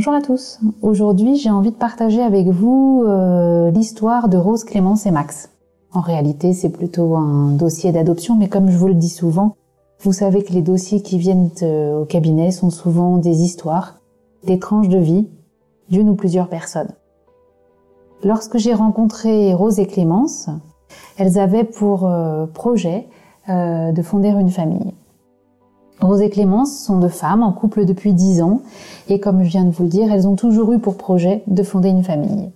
Bonjour à tous. Aujourd'hui, j'ai envie de partager avec vous euh, l'histoire de Rose, Clémence et Max. En réalité, c'est plutôt un dossier d'adoption, mais comme je vous le dis souvent, vous savez que les dossiers qui viennent euh, au cabinet sont souvent des histoires, des tranches de vie d'une ou plusieurs personnes. Lorsque j'ai rencontré Rose et Clémence, elles avaient pour euh, projet de fonder une famille. Rose et Clémence sont deux femmes en couple depuis dix ans et comme je viens de vous le dire, elles ont toujours eu pour projet de fonder une famille.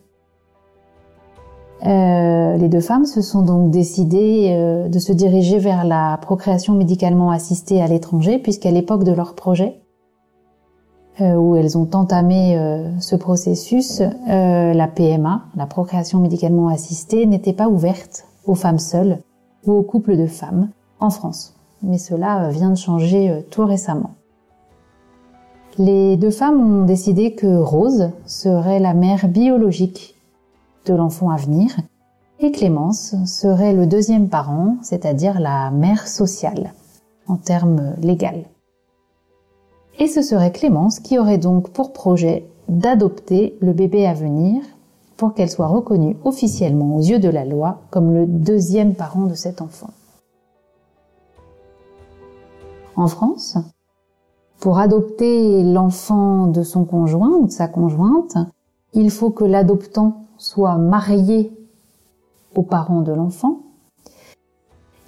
Euh, les deux femmes se sont donc décidées euh, de se diriger vers la procréation médicalement assistée à l'étranger puisqu'à l'époque de leur projet, euh, où elles ont entamé ce processus, la PMA, la procréation médicalement assistée, n'était pas ouverte aux femmes seules ou aux couples de femmes en France mais cela vient de changer euh, tout récemment. Les deux femmes ont décidé que Rose serait la mère biologique de l'enfant à venir et Clémence serait le deuxième parent, c'est-à-dire la mère sociale en termes légaux. Et ce serait Clémence qui aurait donc pour projet d'adopter le bébé à venir pour qu'elle soit reconnue officiellement aux yeux de la loi comme le deuxième parent de cet enfant en France. Pour adopter l'enfant de son conjoint ou de sa conjointe, il faut que l'adoptant soit marié aux parents de l'enfant.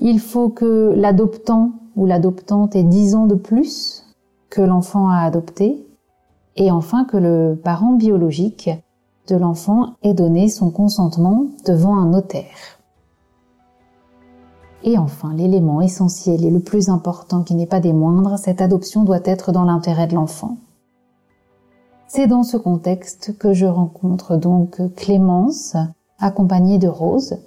Il faut que l'adoptant ou l'adoptante ait 10 ans de plus que l'enfant a adopté. Et enfin que le parent biologique de l'enfant ait donné son consentement devant un notaire. Et enfin, l'élément essentiel et le plus important qui n'est pas des moindres, cette adoption doit être dans l'intérêt de l'enfant. C'est dans ce contexte que je rencontre donc Clémence, accompagnée de Rose,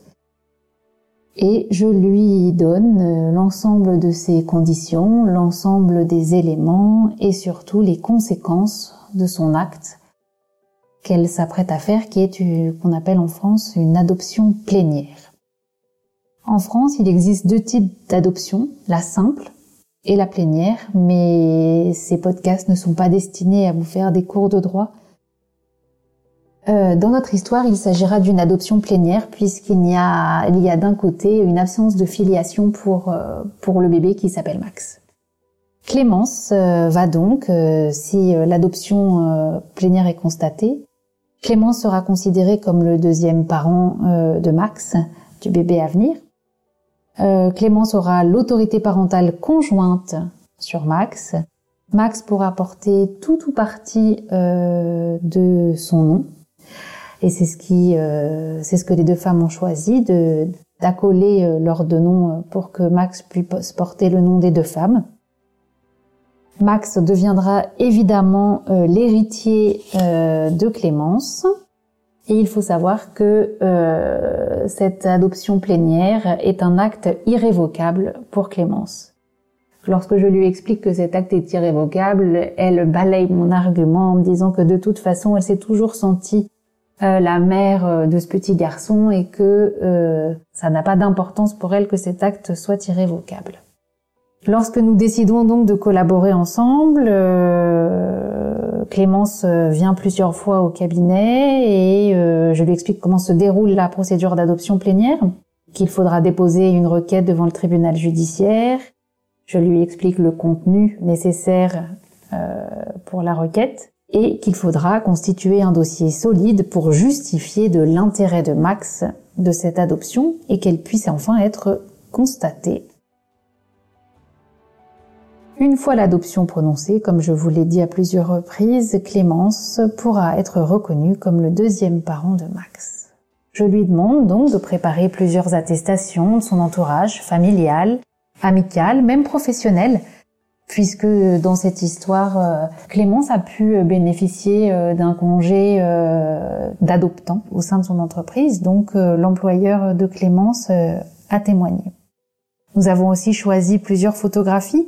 et je lui donne l'ensemble de ses conditions, l'ensemble des éléments et surtout les conséquences de son acte qu'elle s'apprête à faire, qui est qu'on appelle en France une adoption plénière. En France, il existe deux types d'adoption, la simple et la plénière, mais ces podcasts ne sont pas destinés à vous faire des cours de droit. Euh, dans notre histoire, il s'agira d'une adoption plénière puisqu'il y a, d'un côté une absence de filiation pour, euh, pour le bébé qui s'appelle Max. Clémence euh, va donc, si l'adoption plénière est constatée, Clémence sera considérée comme le deuxième parent de Max, du bébé à venir. Euh, Clémence aura l'autorité parentale conjointe sur Max. Max pourra porter tout ou partie euh, de son nom. Et c'est ce qui, euh, c'est ce que les deux femmes ont choisi de d'accoler leurs deux noms pour que Max puisse porter le nom des deux femmes. Max deviendra évidemment l'héritier de Clémence. Et il faut savoir que euh, cette adoption plénière est un acte irrévocable pour Clémence. Lorsque je lui explique que cet acte est irrévocable, elle balaye mon argument en me disant que de toute façon, elle s'est toujours sentie euh, la mère euh, de ce petit garçon et que ça n'a pas d'importance pour elle que cet acte soit irrévocable. Lorsque nous décidons donc de collaborer ensemble, Clémence euh, vient plusieurs fois au cabinet et euh, je lui explique comment se déroule la procédure d'adoption plénière, qu'il faudra déposer une requête devant le tribunal judiciaire. Je lui explique le contenu nécessaire pour la requête et qu'il faudra constituer un dossier solide pour justifier de l'intérêt de Max de cette adoption et qu'elle puisse enfin être constatée une fois l'adoption prononcée, comme je vous l'ai dit à plusieurs reprises, Clémence pourra être reconnue comme le deuxième parent de Max. Je lui demande donc de préparer plusieurs attestations de son entourage familial, amical, même professionnel, puisque dans cette histoire, euh, Clémence a pu bénéficier euh, d'un congé euh, d'adoptant au sein de son entreprise, donc l'employeur de Clémence a témoigné. Nous avons aussi choisi plusieurs photographies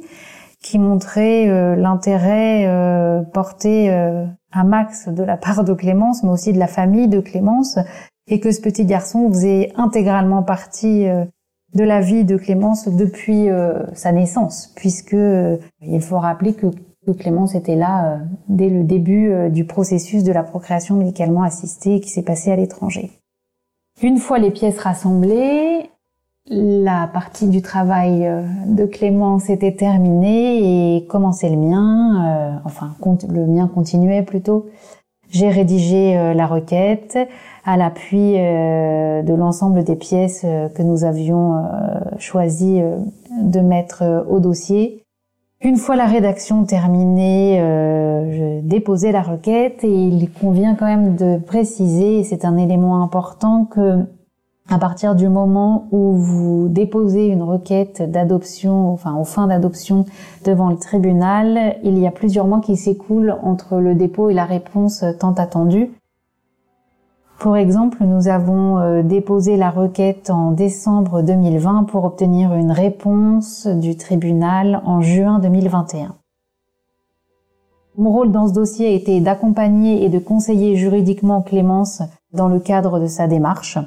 qui montrait euh, l'intérêt euh, porté euh, à Max de la part de Clémence, mais aussi de la famille de Clémence, et que ce petit garçon faisait intégralement partie de la vie de Clémence depuis sa naissance, puisque il faut rappeler que Clémence était là dès le début du processus de la procréation médicalement assistée qui s'est passé à l'étranger. Une fois les pièces rassemblées, la partie du travail euh, de Clémence était terminée et commençait le mien, euh, enfin le mien continuait plutôt. J'ai rédigé euh, la requête à l'appui de l'ensemble des pièces que nous avions choisi de mettre au dossier. Une fois la rédaction terminée, je déposais la requête et il convient quand même de préciser, et c'est un élément important, que à partir du moment où vous déposez une requête d'adoption, enfin aux fins d'adoption devant le tribunal, il y a plusieurs mois qui s'écoulent entre le dépôt et la réponse tant attendue. Pour exemple, nous avons euh, déposé la requête en décembre 2020 pour obtenir une réponse du tribunal en juin 2021. Mon rôle dans ce dossier été d'accompagner et de conseiller juridiquement Clémence dans le cadre de sa démarche.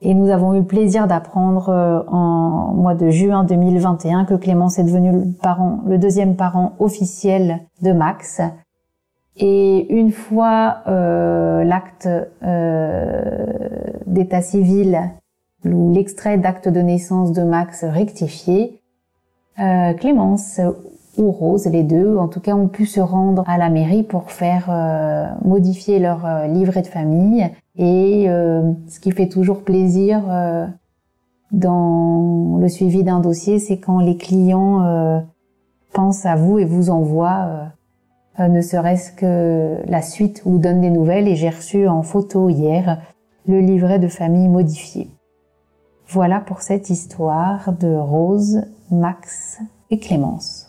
Et nous avons eu plaisir d'apprendre euh, en mois de juin 2021 que Clémence est devenu le parent, le deuxième parent officiel de Max. Et une fois euh, l'acte euh, d'état civil ou l'extrait d'acte de naissance de Max rectifié, euh, Clémence ou Rose, les deux, en tout cas, ont pu se rendre à la mairie pour faire euh, modifier leur euh, livret de famille. Et euh, ce qui fait toujours plaisir dans le suivi d'un dossier, c'est quand les clients pensent à vous et vous envoient ne serait-ce que la suite ou donnent des nouvelles. Et j'ai reçu en photo hier le livret de famille modifié. Voilà pour cette histoire de Rose, Max et Clémence.